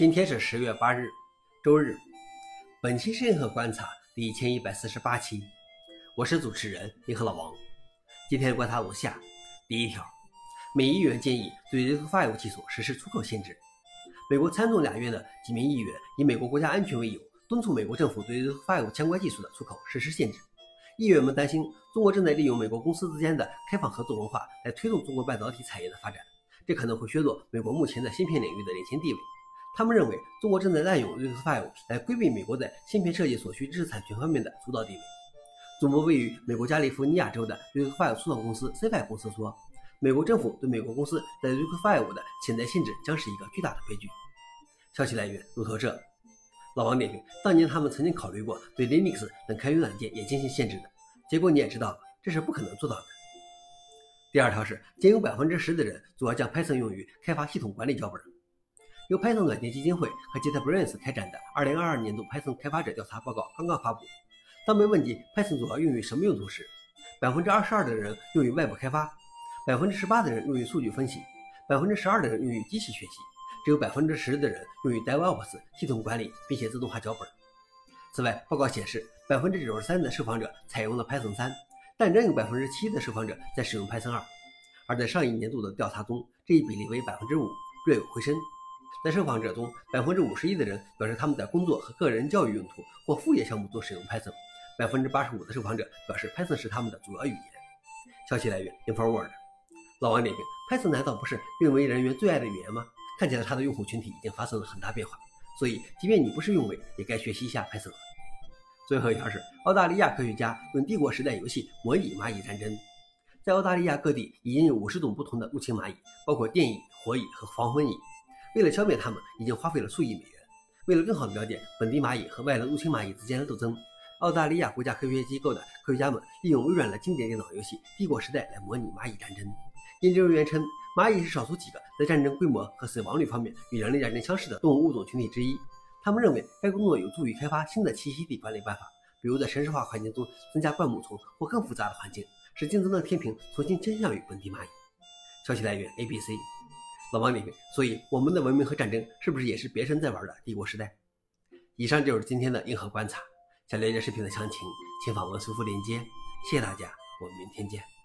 今天是十月八日，周日。本期是银河观察第一千一百四十八期，我是主持人银河老王。今天观察如下：第一条，美议员建议对 r i s Five 技术实施出口限制。美国参众两院的几名议员以美国国家安全为由，敦促美国政府对于 file 相关技术的出口实施限制。议员们担心，中国正在利用美国公司之间的开放合作文化来推动中国半导体产业的发展，这可能会削弱美国目前的芯片领域的领先地位。他们认为，中国正在滥用 RISC-V 来规避美国在芯片设计所需知识产权方面的主导地位。总部位于美国加利福尼亚州的 RISC-V 初创公司 CFI 公司说：“美国政府对美国公司在 RISC-V 的潜在限制将是一个巨大的悲剧。”消息来源：路透社。老王点评：当年他们曾经考虑过对 Linux 等开源软件也进行限制的，结果你也知道，这是不可能做到的。第二条是，仅有百分之十的人主要将 Python 用于开发系统管理脚本。由 Python 软件基金会和 JetBrains 开展的2022年度 Python 开发者调查报告刚刚发布。当被问及 Python 主要用于什么用途时，百分之二十二的人用于外部开发，百分之十八的人用于数据分析，百分之十二的人用于机器学习，只有百分之十的人用于 DevOps 系统管理并且自动化脚本。此外，报告显示，百分之九十三的受访者采用了 Python 三，但仍有百分之七的受访者在使用 Python 二。而在上一年度的调查中，这一比例为百分之五，略有回升。在受访者中，百分之五十一的人表示他们在工作和个人教育用途或副业项目中使用 Python，百分之八十五的受访者表示 Python 是他们的主要语言。消息来源：InfoWorld。老王点评：Python 难道不是运维人员最爱的语言吗？看起来它的用户群体已经发生了很大变化，所以即便你不是运维，也该学习一下 Python。最后一条是，澳大利亚科学家用帝国时代游戏模拟蚂蚁战争。在澳大利亚各地已经有五十种不同的入侵蚂蚁，包括电蚁、火蚁和黄蜂蚁。为了消灭它们，已经花费了数亿美元。为了更好地了解本地蚂蚁和外来入侵蚂蚁之间的斗争，澳大利亚国家科学机构的科学家们利用微软的经典电脑游戏《帝国时代》来模拟蚂蚁战争。研究人员称，蚂蚁是少数几个在战争规模和死亡率方面与人类战争相似的动物物种群体之一。他们认为该工作有助于开发新的栖息地管理办法，比如在城市化环境中增加灌木丛或更复杂的环境，使竞争的天平重新倾向于本地蚂蚁。消息来源：ABC。老王你：所以我们的文明和战争是不是也是别人在玩的帝国时代？以上就是今天的硬核观察。想了解视频的详情，请访问苏富链接。谢谢大家，我们明天见。